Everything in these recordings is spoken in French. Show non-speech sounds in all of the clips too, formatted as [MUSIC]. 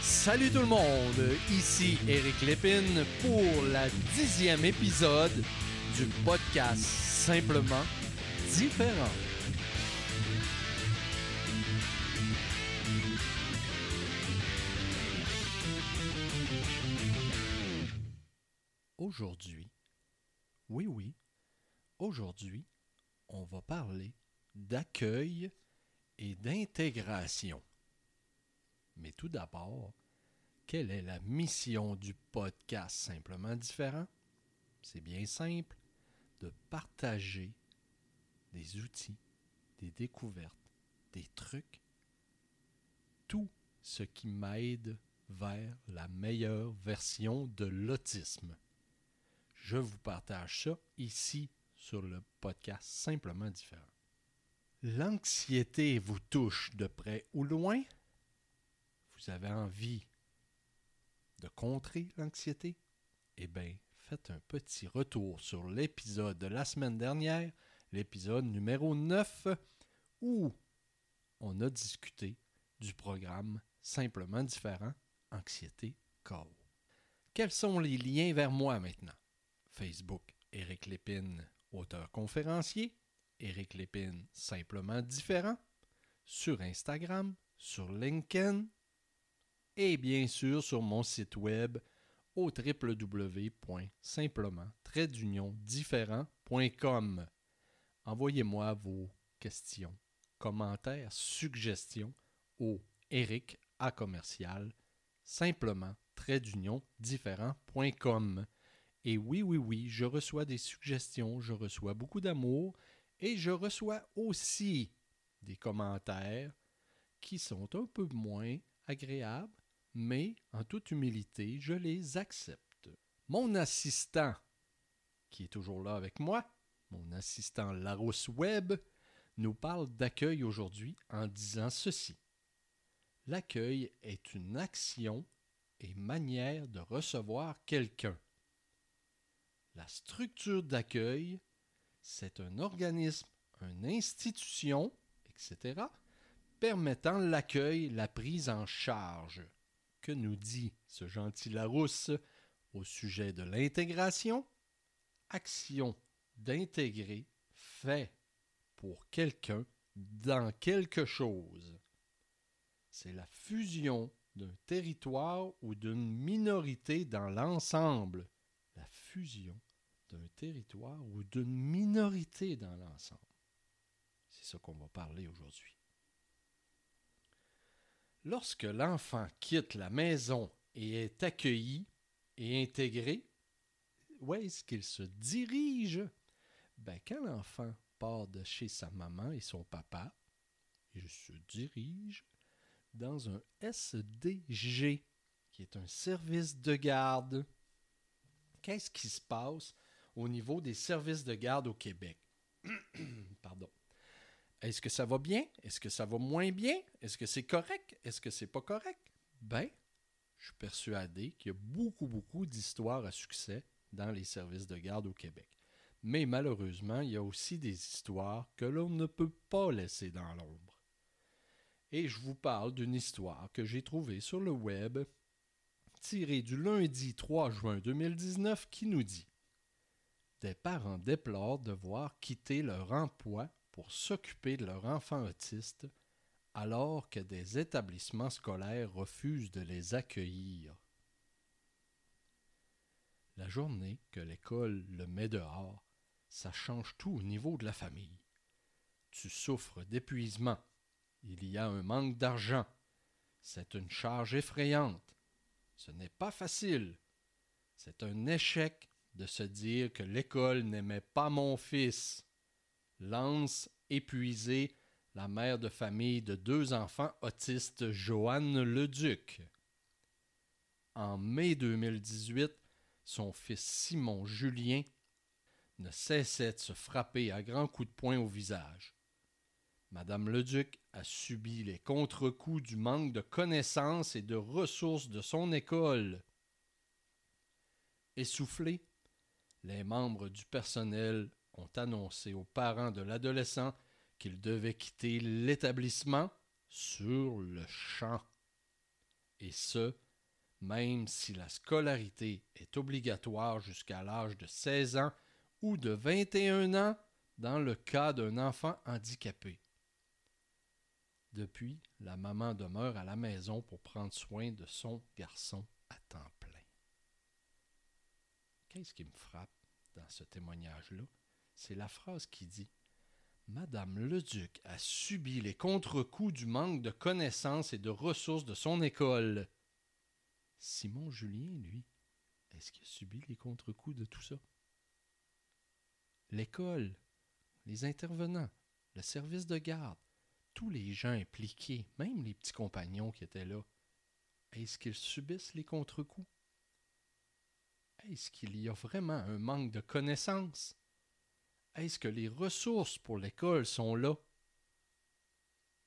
Salut tout le monde, ici Eric Lépine pour la dixième épisode du podcast Simplement Différent. Aujourd'hui, oui oui, aujourd'hui, on va parler d'accueil et d'intégration. Mais tout d'abord, quelle est la mission du podcast? Simplement Différent? C'est bien simple, de partager des outils, des découvertes, des trucs, tout ce qui m'aide vers la meilleure version de l'autisme. Je vous partage ça ici sur le podcast Simplement Différent. L'anxiété vous touche de près ou loin? Vous avez envie de contrer l'anxiété? Eh bien, faites un petit retour sur l'épisode de la semaine dernière, l'épisode numéro 9, où on a discuté du programme Simplement différent, anxiété, chaos. Quels sont les liens vers moi maintenant? Facebook, Éric Lépine, auteur conférencier, Éric Lépine, simplement différent, sur Instagram, sur LinkedIn, et bien sûr sur mon site web au www.simplement-différent.com. Envoyez-moi vos questions, commentaires, suggestions au Eric à commercial simplement différent.com. Et oui, oui, oui, je reçois des suggestions, je reçois beaucoup d'amour et je reçois aussi des commentaires qui sont un peu moins agréables, mais en toute humilité, je les accepte. Mon assistant, qui est toujours là avec moi, mon assistant Larousse Web, nous parle d'accueil aujourd'hui en disant ceci. L'accueil est une action et manière de recevoir quelqu'un. La structure d'accueil, c'est un organisme, une institution, etc., permettant l'accueil, la prise en charge. Que nous dit ce gentil Larousse au sujet de l'intégration? Action d'intégrer fait pour quelqu'un dans quelque chose. C'est la fusion d'un territoire ou d'une minorité dans l'ensemble. La fusion d'un territoire ou d'une minorité dans l'ensemble. C'est ça qu'on va parler aujourd'hui. Lorsque l'enfant quitte la maison et est accueilli et intégré, où est-ce qu'il se dirige? Ben, quand l'enfant part de chez sa maman et son papa, il se dirige dans un SDG, qui est un service de garde. Qu'est-ce qui se passe au niveau des services de garde au Québec? [CLEARS THROAT] Pardon. Est-ce que ça va bien? Est-ce que ça va moins bien? Est-ce que c'est correct? Est-ce que c'est pas correct? Ben, je suis persuadé qu'il y a beaucoup, beaucoup d'histoires à succès dans les services de garde au Québec. Mais malheureusement, il y a aussi des histoires que l'on ne peut pas laisser dans l'ombre. Et je vous parle d'une histoire que j'ai trouvée sur le web, tirée du lundi 3 juin 2019, qui nous dit Des parents déplorent devoir quitter leur emploi pour s'occuper de leur enfant autiste alors que des établissements scolaires refusent de les accueillir. La journée que l'école le met dehors, ça change tout au niveau de la famille. Tu souffres d'épuisement. Il y a un manque d'argent. C'est une charge effrayante. Ce n'est pas facile. C'est un échec de se dire que l'école n'aimait pas mon fils. Lance épuisée la mère de famille de deux enfants autistes, Joanne Leduc. En mai 2018, son fils Simon Julien ne cessait de se frapper à grands coups de poing au visage. Madame Leduc a subi les contre-coups du manque de connaissances et de ressources de son école. Essoufflés, les membres du personnel ont annoncé aux parents de l'adolescent qu'il devait quitter l'établissement sur le champ. Et ce, même si la scolarité est obligatoire jusqu'à l'âge de 16 ans ou de 21 ans dans le cas d'un enfant handicapé. Depuis, la maman demeure à la maison pour prendre soin de son garçon à temps plein. Qu'est-ce qui me frappe dans ce témoignage-là? C'est la phrase qui dit Madame Leduc a subi les contre-coups du manque de connaissances et de ressources de son école. Simon Julien, lui, est-ce qu'il a subi les contre-coups de tout ça? L'école, les intervenants, le service de garde, tous les gens impliqués, même les petits compagnons qui étaient là, est-ce qu'ils subissent les contre-coups? Est-ce qu'il y a vraiment un manque de connaissances? Est-ce que les ressources pour l'école sont là?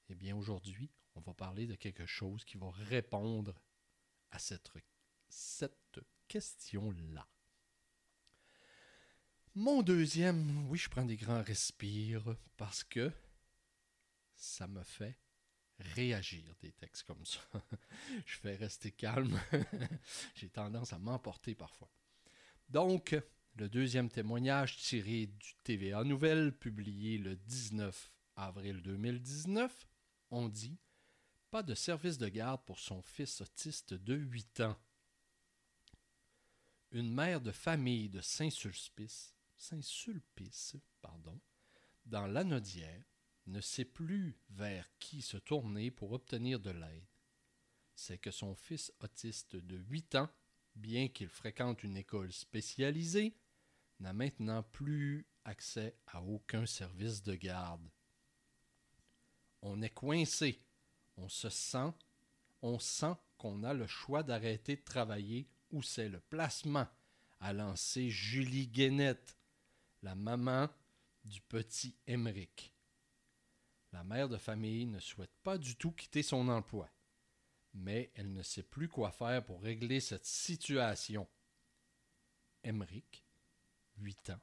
Eh bien, aujourd'hui, on va parler de quelque chose qui va répondre à cette, question-là. Mon deuxième, oui, je prends des grands respires parce que ça me fait réagir des textes comme ça. [LAUGHS] je fais rester calme. [LAUGHS] J'ai tendance à m'emporter parfois. Donc, le deuxième témoignage tiré du TVA Nouvelle, publié le 19 avril 2019, on dit Pas de service de garde pour son fils autiste de 8 ans. Une mère de famille de Saint-Sulpice, Saint-Sulpice, pardon, dans l'Anodière, ne sait plus vers qui se tourner pour obtenir de l'aide. C'est que son fils autiste de 8 ans bien qu'il fréquente une école spécialisée, n'a maintenant plus accès à aucun service de garde. On est coincé, on se sent, on sent qu'on a le choix d'arrêter de travailler ou c'est le placement, a lancé Julie Guénette, la maman du petit Émeric. La mère de famille ne souhaite pas du tout quitter son emploi mais elle ne sait plus quoi faire pour régler cette situation. Emmerich, 8 ans,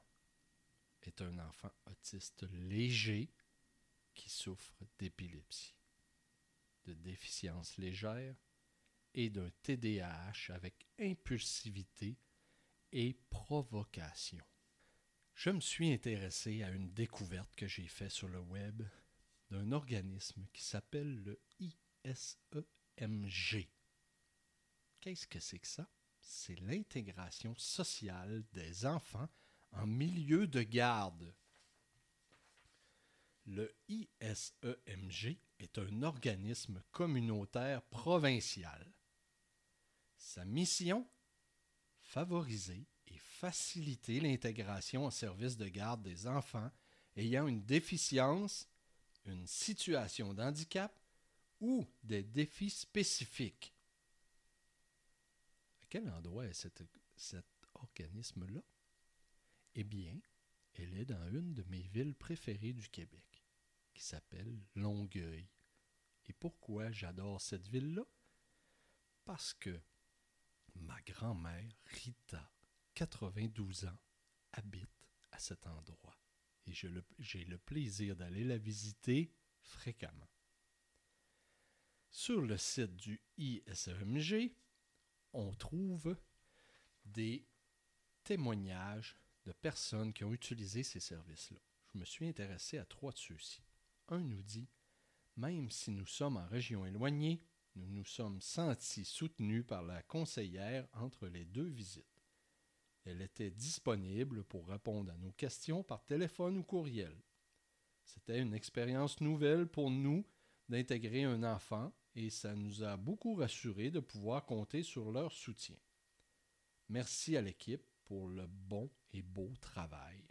est un enfant autiste léger qui souffre d'épilepsie, de déficience légère et d'un TDAH avec impulsivité et provocation. Je me suis intéressé à une découverte que j'ai faite sur le web d'un organisme qui s'appelle le ISE MG. Qu'est-ce que c'est que ça? C'est l'intégration sociale des enfants en milieu de garde. Le ISEMG est un organisme communautaire provincial. Sa mission Favoriser et faciliter l'intégration au service de garde des enfants ayant une déficience, une situation d'handicap ou des défis spécifiques. À quel endroit est cet, organisme-là? Eh bien, elle est dans une de mes villes préférées du Québec, qui s'appelle Longueuil. Et pourquoi j'adore cette ville-là? Parce que ma grand-mère, Rita, 92 ans, habite à cet endroit. Et j'ai le plaisir d'aller la visiter fréquemment. Sur le site du ISEMG, on trouve des témoignages de personnes qui ont utilisé ces services-là. Je me suis intéressé à trois de ceux-ci. Un nous dit Même si nous sommes en région éloignée, nous nous sommes sentis soutenus par la conseillère entre les deux visites. Elle était disponible pour répondre à nos questions par téléphone ou courriel. C'était une expérience nouvelle pour nous d'intégrer un enfant et ça nous a beaucoup rassurés de pouvoir compter sur leur soutien. Merci à l'équipe pour le bon et beau travail.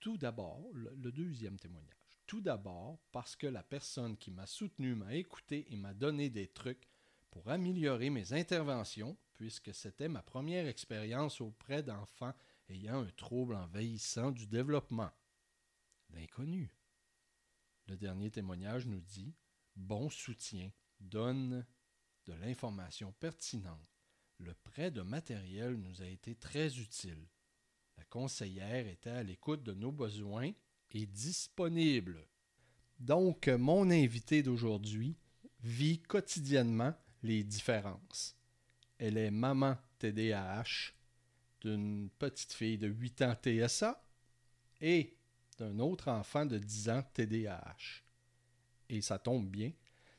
Tout d'abord, le, deuxième témoignage. Tout d'abord parce que la personne qui m'a soutenu m'a écouté et m'a donné des trucs pour améliorer mes interventions, puisque c'était ma première expérience auprès d'enfants ayant un trouble envahissant du développement. L'inconnu. Le dernier témoignage nous dit bon soutien, donne de l'information pertinente. Le prêt de matériel nous a été très utile. La conseillère était à l'écoute de nos besoins et disponible. Donc, mon invité d'aujourd'hui vit quotidiennement les différences. Elle est maman TDAH d'une petite fille de 8 ans TSA et d'un autre enfant de 10 ans TDAH. Et ça tombe bien,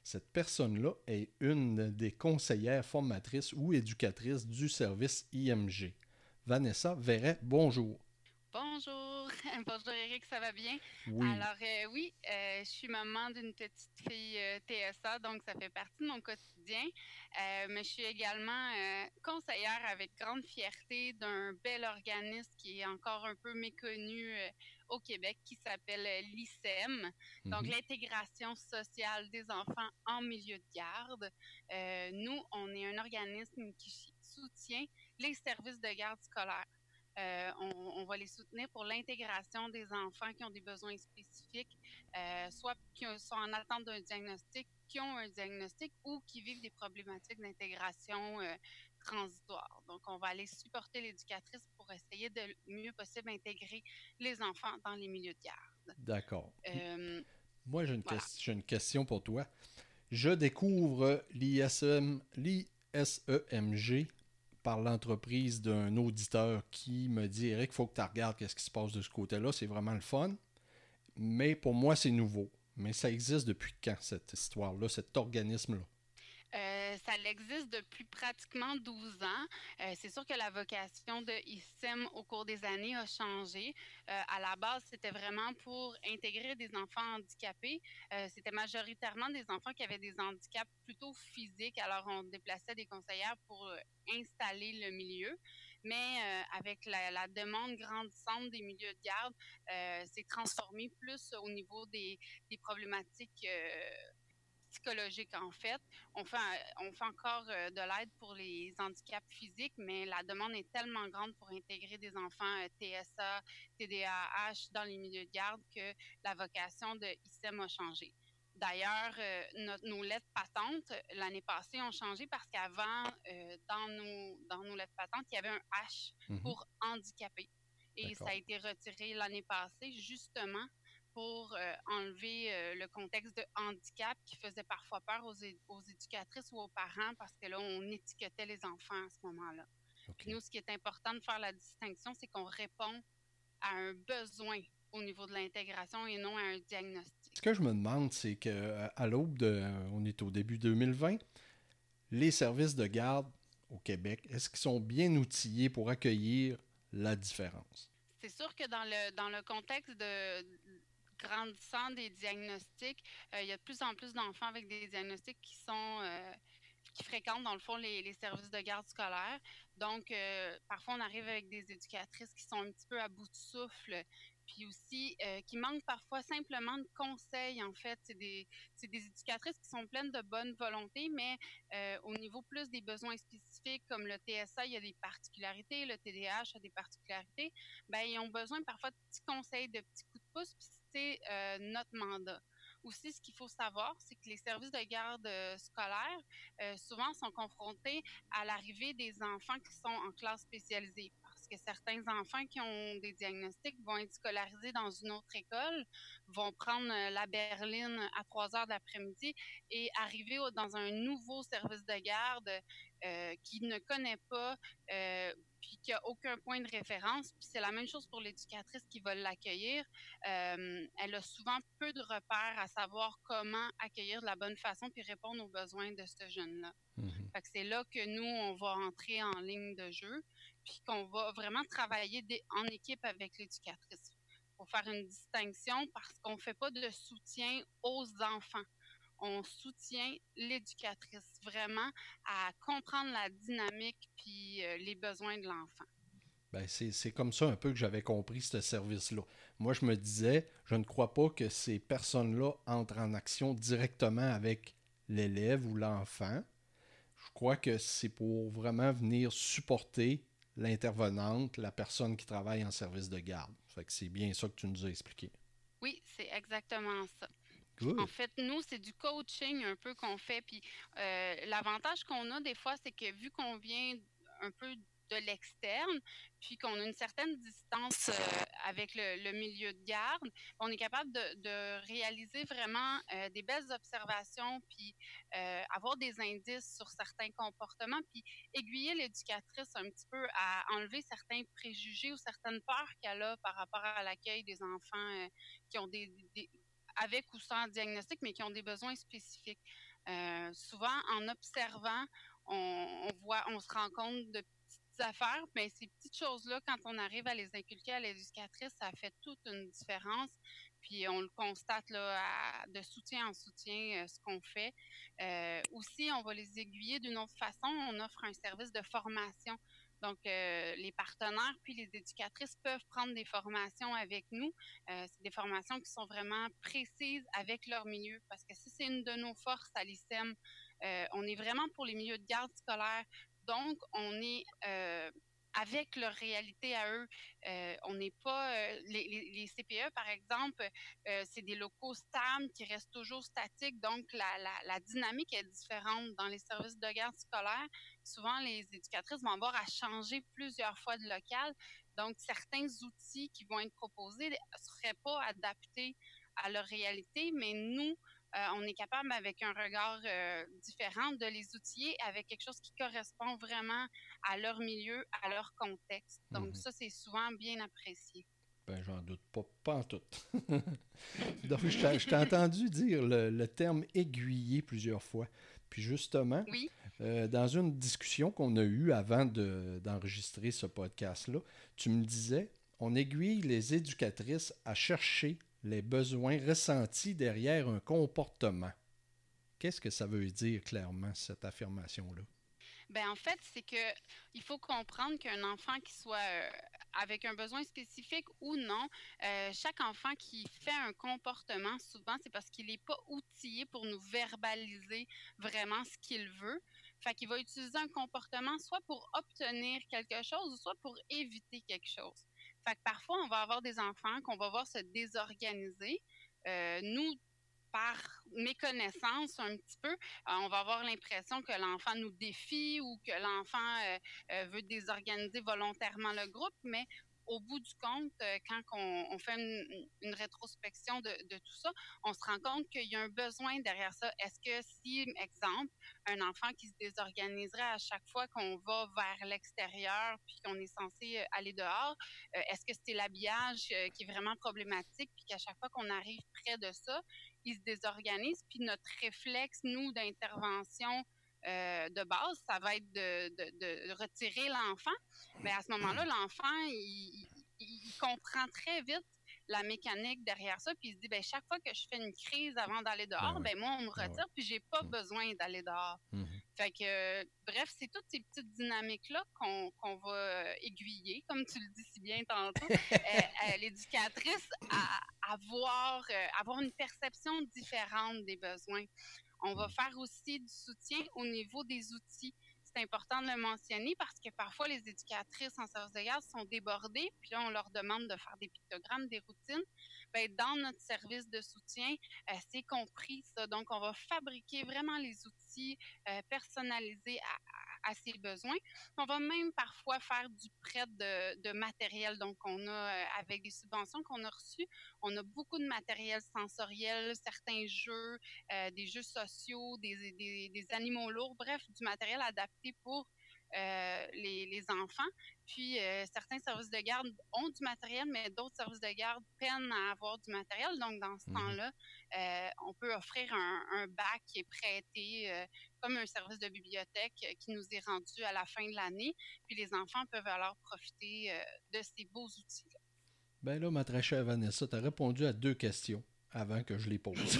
cette personne-là est une des conseillères formatrices ou éducatrices du service IMG. Vanessa Verret, bonjour. Bonjour. [LAUGHS] Bonjour Eric, ça va bien? Oui. Alors euh, oui, euh, je suis maman d'une petite fille euh, TSA, donc ça fait partie de mon quotidien. mais je suis également conseillère avec grande fierté d'un bel organisme qui est encore un peu méconnu au Québec qui s'appelle l'ICEM, donc Mhm. l'intégration sociale des enfants en milieu de garde. nous, on est un organisme qui soutient les services de garde scolaire. Euh, on, on, va les soutenir pour l'intégration des enfants qui ont des besoins spécifiques, euh, soit qui sont en attente d'un diagnostic, qui ont un diagnostic ou qui vivent des problématiques d'intégration euh, transitoire. Donc, on va aller supporter l'éducatrice pour essayer de mieux possible intégrer les enfants dans les milieux de garde. D'accord. Moi, j'ai une, voilà. une question pour toi. Je découvre l'ISEMG par l'entreprise d'un auditeur qui me dit Eric, il faut que tu regardes qu'est-ce qui se passe de ce côté-là. C'est vraiment le fun. Mais pour moi, c'est nouveau. Mais ça existe depuis quand, cette histoire-là, cet organisme-là? Ça existe depuis pratiquement 12 ans. Euh, c'est sûr que la vocation de ISEM au cours des années a changé. Euh, à la base, c'était vraiment pour intégrer des enfants handicapés. Euh, c'était majoritairement des enfants qui avaient des handicaps plutôt physiques. Alors, on déplaçait des conseillères pour installer le milieu. Mais avec la, demande grandissante des milieux de garde, c'est transformé plus au niveau des, problématiques psychologiques en fait. On fait, on fait encore euh, de l'aide pour les handicaps physiques, mais la demande est tellement grande pour intégrer des enfants euh, TSA, TDAH dans les milieux de garde que la vocation de ICEM a changé. D'ailleurs, euh, nos lettres patentes, l'année passée, ont changé parce qu'avant, euh, dans, nos, dans nos lettres patentes, il y avait un H Mhm. pour handicapé. Et ça a été retiré l'année passée, justement, pour euh, enlever euh, le contexte de handicap qui faisait parfois peur aux, aux éducatrices ou aux parents parce que là, on étiquetait les enfants à ce moment-là. OK. Puis nous, ce qui est important de faire la distinction, c'est qu'on répond à un besoin au niveau de l'intégration et non à un diagnostic. Ce que je me demande, c'est que euh, à l'aube de. On est au début 2020, les services de garde au Québec, est-ce qu'ils sont bien outillés pour accueillir la différence? C'est sûr que dans le, dans le contexte de grandissant des diagnostics, euh, il y a de plus en plus d'enfants avec des diagnostics qui sont euh, qui fréquentent dans le fond les, services de garde scolaire. Donc, euh, parfois, on arrive avec des éducatrices qui sont un petit peu à bout de souffle, puis aussi qui manquent parfois simplement de conseils. En fait, c'est des, des éducatrices qui sont pleines de bonne volonté, mais au niveau plus des besoins spécifiques, comme le TSA, il y a des particularités, le TDAH a des particularités, ben, ils ont besoin parfois de petits conseils, de petits coups de pouce, puis euh, notre mandat. Aussi, ce qu'il faut savoir, c'est que les services de garde euh, scolaire, euh, souvent, sont confrontés à l'arrivée des enfants qui sont en classe spécialisée. Parce que certains enfants qui ont des diagnostics vont être scolarisés dans une autre école, vont prendre la berline à 3 heures de l'après-midi et arriver dans un nouveau service de garde qui ne connaît pas, puis qui a aucun point de référence. Puis c'est la même chose pour l'éducatrice qui va l'accueillir. Euh, elle a souvent peu de repères à savoir comment accueillir de la bonne façon puis répondre aux besoins de ce jeune-là. Mhm. Fait que c'est là que nous, on va entrer en ligne de jeu, puis qu'on va vraiment travailler des- en équipe avec l'éducatrice pour faire une distinction parce qu'on ne fait pas de soutien aux enfants. On soutient l'éducatrice vraiment à comprendre la dynamique puis euh, les besoins de l'enfant. Ben, c'est c'est comme ça un peu que j'avais compris ce service-là. Moi, je me disais, je ne crois pas que ces personnes-là entrent en action directement avec l'élève ou l'enfant. Je crois que c'est pour vraiment venir supporter l'intervenante, la personne qui travaille en service de garde. Fait que c'est bien ça que tu nous as expliqué. Oui, c'est exactement ça. En fait, nous, c'est du coaching un peu qu'on fait. Puis euh, l'avantage qu'on a des fois, c'est que vu qu'on vient un peu de l'externe, puis qu'on a une certaine distance euh, avec le, milieu de garde, on est capable de, réaliser vraiment euh, des belles observations, puis avoir des indices sur certains comportements, puis aiguiller l'éducatrice un petit peu à enlever certains préjugés ou certaines peurs qu'elle a par rapport à l'accueil des enfants qui ont des, avec ou sans diagnostic, mais qui ont des besoins spécifiques. souvent, en observant, on, voit, on se rend compte de petites affaires, mais ces petites choses-là, quand on arrive à les inculquer à l'éducatrice, ça fait toute une différence. Puis on le constate là, de soutien en soutien, euh, ce qu'on fait. Euh, aussi, on va les aiguiller d'une autre façon. On offre un service de formation. Donc, euh, les partenaires puis les éducatrices peuvent prendre des formations avec nous. c'est des formations qui sont vraiment précises avec leur milieu parce que si c'est une de nos forces à l'ICEM, euh, on est vraiment pour les milieux de garde scolaire. Donc, on est euh, avec leur réalité à eux. Euh, on n'est pas les, CPE par exemple, c'est des locaux stables qui restent toujours statiques, donc la, dynamique est différente dans les services de garde scolaire. Souvent, les éducatrices vont avoir à changer plusieurs fois de local, donc certains outils qui vont être proposés ne seraient pas adaptés à leur réalité, mais nous, euh, on est capable, avec un regard euh, différent, de les outiller avec quelque chose qui correspond vraiment à leur milieu, à leur contexte. Donc, mhm. ça, c'est souvent bien apprécié. Ben, j'en doute pas, pas en tout. [LAUGHS] Donc, je t'ai entendu dire le, terme aiguiller plusieurs fois. Puis justement, euh, dans une discussion qu'on a eue avant d'enregistrer ce podcast-là, tu me disais, on aiguille les éducatrices à chercher les besoins ressentis derrière un comportement. Qu'est-ce que ça veut dire clairement, cette affirmation-là? Ben en fait, c'est que il faut comprendre qu'un enfant qui soit euh, avec un besoin spécifique ou non, euh, chaque enfant qui fait un comportement, souvent, c'est parce qu'il n'est pas outillé pour nous verbaliser vraiment ce qu'il veut. Fait qu'il va utiliser un comportement soit pour obtenir quelque chose, soit pour éviter quelque chose. Parfois, on va avoir des enfants qu'on va voir se désorganiser. Euh, nous, par méconnaissance un petit peu, euh, on va avoir l'impression que l'enfant nous défie ou que l'enfant euh, veut désorganiser volontairement le groupe, mais au bout du compte, euh, quand on, fait une, rétrospection de, tout ça, on se rend compte qu'il y a un besoin derrière ça. Est-ce que si, exemple, un enfant qui se désorganiserait à chaque fois qu'on va vers l'extérieur puis qu'on est censé euh, aller dehors, euh, est-ce que c'est l'habillage qui est vraiment problématique puis qu'à chaque fois qu'on arrive près de ça, il se désorganise puis notre réflexe, nous, d'intervention, euh, de base, ça va être de, retirer l'enfant. Mais à ce moment-là, l'enfant, il, comprend très vite la mécanique derrière ça, puis il se dit, ben, chaque fois que je fais une crise avant d'aller dehors, ben, ben moi, on me ben retire, puis j'ai pas mm. besoin d'aller dehors. Mm-hmm. Fait que, bref, c'est toutes ces petites dynamiques-là qu'on va euh, aiguiller, comme tu le dis si bien tantôt, [LAUGHS] euh, l'éducatrice à, avoir, avoir une perception différente des besoins. On va faire aussi du soutien au niveau des outils. C'est important de le mentionner parce que parfois les éducatrices en service de garde sont débordées, puis là on leur demande de faire des pictogrammes, des routines. Bien, dans notre service de soutien, euh, c'est compris ça. Donc on va fabriquer vraiment les outils euh, personnalisés à, à ses besoins. On va même parfois faire du prêt de, matériel. Donc, on a, euh, avec des subventions qu'on a reçues, on a beaucoup de matériel sensoriel, certains jeux, euh, des jeux sociaux, des, des, animaux lourds, bref, du matériel adapté pour euh, les, enfants. Puis euh, certains services de garde ont du matériel, mais d'autres services de garde peinent à avoir du matériel. Donc, dans ce mhm. temps-là, euh, on peut offrir un, bac qui est prêté comme un service de bibliothèque qui nous est rendu à la fin de l'année. Puis les enfants peuvent alors profiter de ces beaux outils-là. Ben là, ma très chère Vanessa, tu as répondu à deux questions avant que je les pose. [LAUGHS]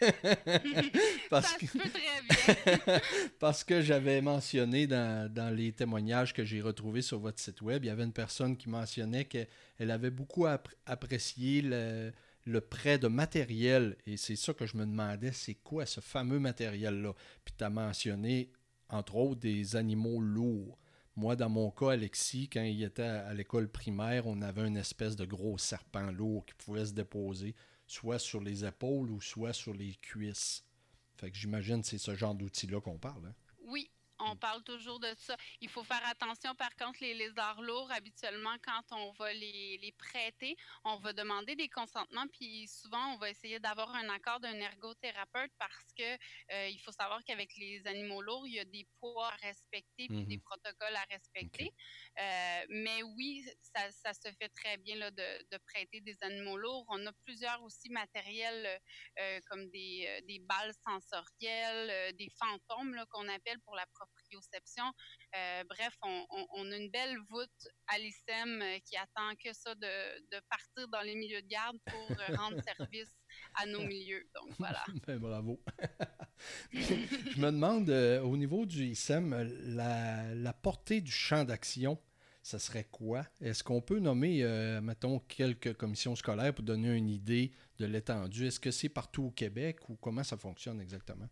[LAUGHS] parce que... peut très [LAUGHS] bien. parce que j'avais mentionné dans, les témoignages que j'ai retrouvés sur votre site web, il y avait une personne qui mentionnait qu'elle avait beaucoup apprécié le, le prêt de matériel. Et c'est ça que je me demandais, c'est quoi ce fameux matériel-là? Puis tu as mentionné, entre autres, des animaux lourds. Moi, dans mon cas, Alexis, quand il était à l'école primaire, on avait une espèce de gros serpent lourd qui pouvait se déposer soit sur les épaules ou soit sur les cuisses. Fait que j'imagine que c'est ce genre d'outil-là qu'on parle. Hein? On parle toujours de ça. Il faut faire attention, par contre, les lézards lourds, habituellement, quand on va les, les prêter, on va demander des consentements, puis souvent, on va essayer d'avoir un accord d'un ergothérapeute parce que euh, il faut savoir qu'avec les animaux lourds, il y a des poids à respecter, puis des mmh protocoles à respecter. Euh, mais oui, ça, ça, se fait très bien là, de, de, prêter des animaux lourds. On a plusieurs aussi matériels euh, comme des, des balles sensorielles, des fantômes qu'on appelle pour la proprioception. Euh, bref, on, a une belle voûte à l'ISEM euh, qui attend que ça de, partir dans les milieux de garde pour euh, rendre [LAUGHS] service à nos milieux. Donc voilà. [LAUGHS] Ben, bravo. [LAUGHS] Je me demande, au niveau du ISEM, la, la portée du champ d'action ça serait quoi? Est-ce qu'on peut nommer, mettons, quelques commissions scolaires pour donner une idée de l'étendue? Est-ce que c'est partout au Québec ou comment ça fonctionne exactement?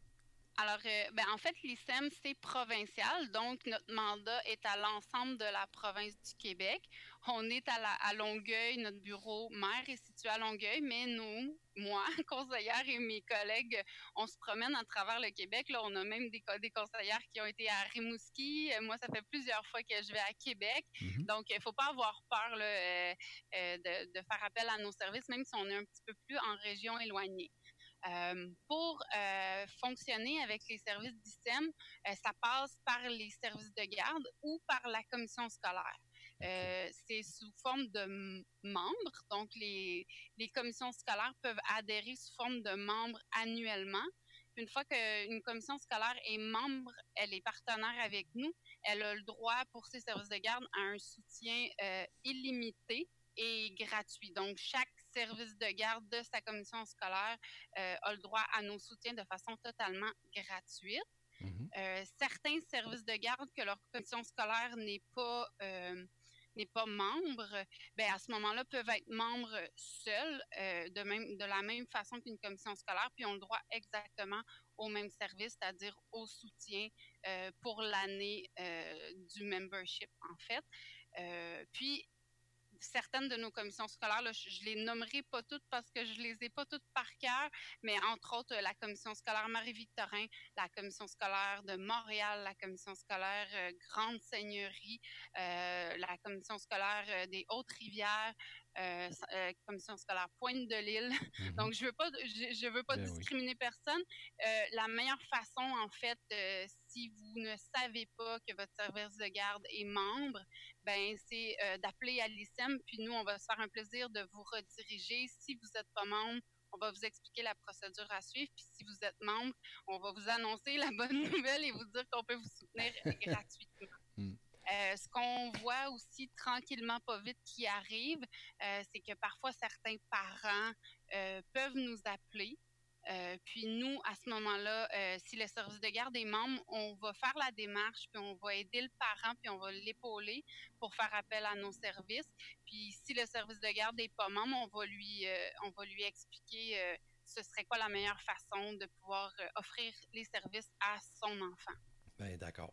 Alors, euh, ben, en fait, l'ISEM, c'est provincial, donc notre mandat est à l'ensemble de la province du Québec. On est à, la, à Longueuil, notre bureau maire est situé à Longueuil, mais nous, moi, [LAUGHS] conseillère et mes collègues, on se promène à travers le Québec. Là, on a même des, des conseillères qui ont été à Rimouski. Euh, moi, ça fait plusieurs fois que je vais à Québec. Mm-hmm. Donc, il ne faut pas avoir peur là, euh, de, de faire appel à nos services, même si on est un petit peu plus en région éloignée. Euh, pour euh, fonctionner avec les services d'ISEM, euh, ça passe par les services de garde ou par la commission scolaire. c'est sous forme de membres, donc les, les commissions scolaires peuvent adhérer sous forme de membres annuellement. Une fois qu'une commission scolaire est membre, elle est partenaire avec nous, elle a le droit pour ses services de garde à un soutien illimité et gratuit. Donc, chaque service de garde de sa commission scolaire euh, a le droit à nos soutiens de façon totalement gratuite. Mhm. Euh, certains services de garde que leur commission scolaire n'est pas euh, n'est pas membre, ben à ce moment-là peuvent être membres seuls, de même de la même façon qu'une commission scolaire, puis ont le droit exactement au même service, c'est-à-dire au soutien pour l'année du membership en fait. puis certaines de nos commissions scolaires, je, ne les nommerai pas toutes parce que je les ai pas toutes par cœur, mais entre autres la commission scolaire Marie-Victorin, la commission scolaire de Montréal, la commission scolaire euh, Grande Seigneurie, euh, la commission scolaire euh, des Hautes-Rivières, euh, euh, commission scolaire Pointe de l'île. Mhm. Donc, je veux pas, je, veux pas ben discriminer personne. Euh, la meilleure façon, en fait, si vous ne savez pas que votre service de garde est membre, ben c'est d'appeler à l'ISEM, puis nous, on va se faire un plaisir de vous rediriger. Si vous n'êtes pas membre, on va vous expliquer la procédure à suivre. Puis si vous êtes membre, on va vous annoncer la bonne [LAUGHS] nouvelle et vous dire qu'on peut vous soutenir gratuitement. Hmm. Euh, ce qu'on voit aussi tranquillement, pas vite, qui arrive, euh, c'est que parfois certains parents euh, peuvent nous appeler. Puis nous, à ce moment-là, si le service de garde est membre, on va faire la démarche, puis on va aider le parent, puis on va l'épauler pour faire appel à nos services. Puis si le service de garde n'est pas membre, on va lui, on va lui expliquer ce serait quoi la meilleure façon de pouvoir offrir les services à son enfant. Bien, d'accord.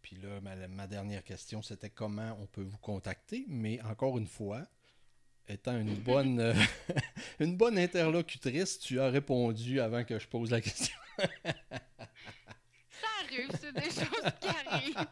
Puis là, ma, dernière question, c'était comment on peut vous contacter? Mais encore une fois, étant une bonne, euh, [LAUGHS] une bonne interlocutrice, tu as répondu avant que je pose la question. ça arrive, c'est des choses qui arrivent.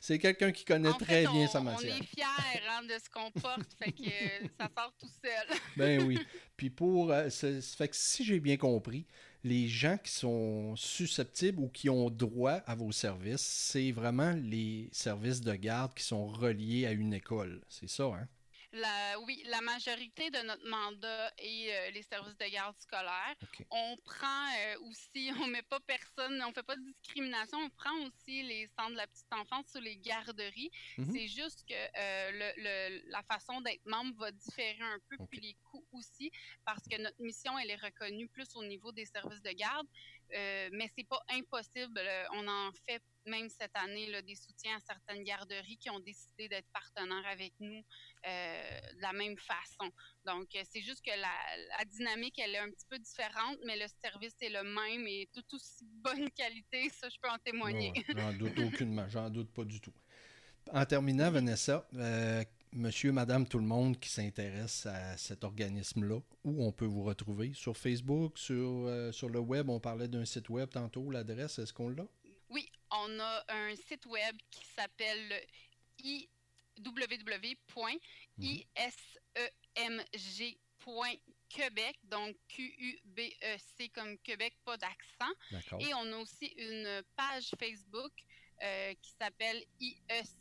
C'est quelqu'un qui connaît très bien sa matière. On est fiers hein, de ce qu'on porte, fait que euh, ça sort tout seul. ben oui. [LAUGHS] Puis pour, euh, fait que si j'ai bien compris, les gens qui sont susceptibles ou qui ont droit à vos services, c'est vraiment les services de garde qui sont reliés à une école. C'est ça, hein? La, oui, la majorité de notre mandat est euh, les services de garde scolaire. On prend euh, aussi, [LAUGHS] on met pas personne, on fait pas de discrimination, on prend aussi les centres de la petite enfance ou les garderies. Mhm. C'est juste que euh, le, la façon d'être membre va différer un peu, puis les coûts aussi, parce que notre mission, elle est reconnue plus au niveau des services de garde. Mais c'est pas impossible. On en fait même cette année là, des soutiens à certaines garderies qui ont décidé d'être partenaires avec nous de la même façon. Donc, euh, c'est juste que la, dynamique, elle est un petit peu différente, mais le service est le même et tout aussi [LAUGHS] bonne qualité. Ça, je peux en témoigner. j'en doute aucunement. J'en doute pas du tout. En terminant, Vanessa, monsieur, madame, tout le monde qui s'intéresse à cet organisme-là, où on peut vous retrouver? Sur Facebook, sur, euh, sur le web, on parlait d'un site web tantôt, l'adresse, est-ce qu'on l'a? Oui, on a un site web qui s'appelle www.isemg.quebec, donc Q-U-B-E-C comme Québec, pas d'accent. Et on a aussi une page Facebook euh, qui s'appelle ISEH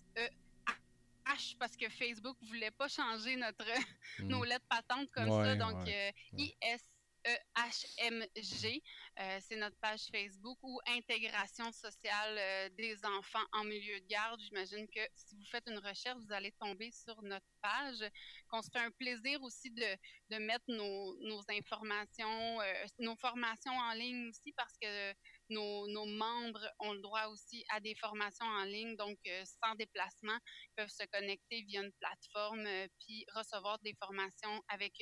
parce que Facebook ne voulait pas changer notre, [LAUGHS] nos lettres patentes comme ça. Donc, euh, IS EHMG, euh, c'est notre page Facebook ou intégration sociale euh, des enfants en milieu de garde. J'imagine que si vous faites une recherche, vous allez tomber sur notre page. Qu'on se fait un plaisir aussi de, de mettre nos, nos informations, euh, nos formations en ligne aussi parce que nos, nos, membres ont le droit aussi à des formations en ligne, donc sans déplacement, peuvent se connecter via une plateforme puis recevoir des formations avec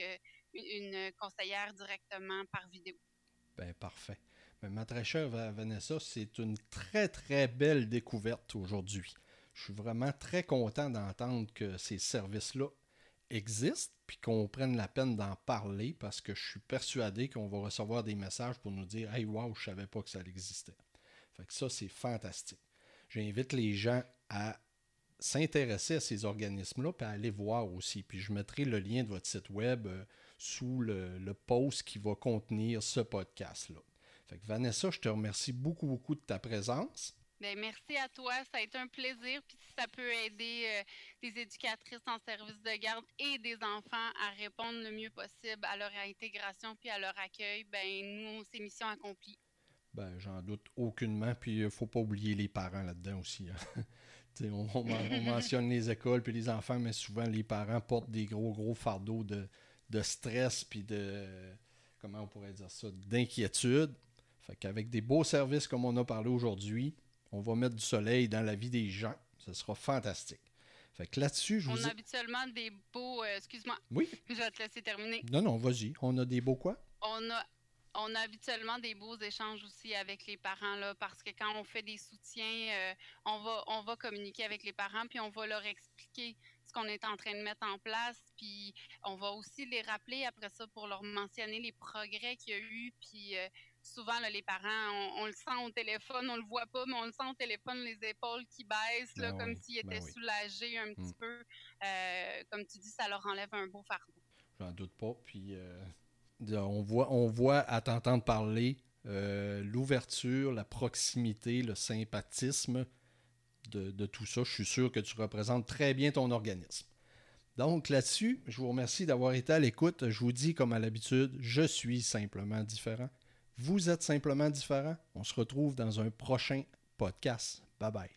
une conseillère directement par vidéo. Ben, parfait. Mais ma très chère Vanessa, c'est une très, très belle découverte aujourd'hui. Je suis vraiment très content d'entendre que ces services-là existent, puis qu'on prenne la peine d'en parler, parce que je suis persuadé qu'on va recevoir des messages pour nous dire Hey, wow, je savais pas que ça existait. Fait que ça, c'est fantastique. J'invite les gens à s'intéresser à ces organismes-là, puis à aller voir aussi. Puis je mettrai le lien de votre site web. Euh, sous le, post qui va contenir ce podcast-là. Fait que Vanessa, je te remercie beaucoup, beaucoup de ta présence. Bien, merci à toi, ça a été un plaisir. Puis si ça peut aider euh, des éducatrices en service de garde et des enfants à répondre le mieux possible à leur intégration puis à leur accueil, ben nous, c'est mission accomplie. Ben, j'en doute aucunement. Puis il ne faut pas oublier les parents là-dedans aussi. Hein. [LAUGHS] on, on, mentionne les écoles puis les enfants, mais souvent les parents portent des gros, gros fardeaux de, de stress puis de comment on pourrait dire ça, d'inquiétude. Fait qu'avec des beaux services comme on a parlé aujourd'hui, on va mettre du soleil dans la vie des gens. Ce sera fantastique. Fait que là-dessus, je vous On a habituellement des beaux. Euh, excuse-moi. Oui. [LAUGHS] Je vais te laisser terminer. Non, non, vas-y. On a des beaux quoi? On a on a habituellement des beaux échanges aussi avec les parents là, parce que quand on fait des soutiens, euh, on va on va communiquer avec les parents puis on va leur expliquer qu'on est en train de mettre en place, puis on va aussi les rappeler après ça pour leur mentionner les progrès qu'il y a eu, puis euh, souvent les parents, on, le sent au téléphone, on le voit pas, mais on le sent au téléphone les épaules qui baissent là, ben comme s'ils ben étaient soulagés un petit mm. peu, euh, comme tu dis, ça leur enlève un beau fardeau. J'en doute pas, puis on voit, on voit à t'entendre parler euh, l'ouverture, la proximité, le sympathisme de, tout ça. Je suis sûr que tu représentes très bien ton organisme. Donc là-dessus, je vous remercie d'avoir été à l'écoute. Je vous dis comme à l'habitude, je suis simplement différent. Vous êtes simplement différent. On se retrouve dans un prochain podcast. Bye bye.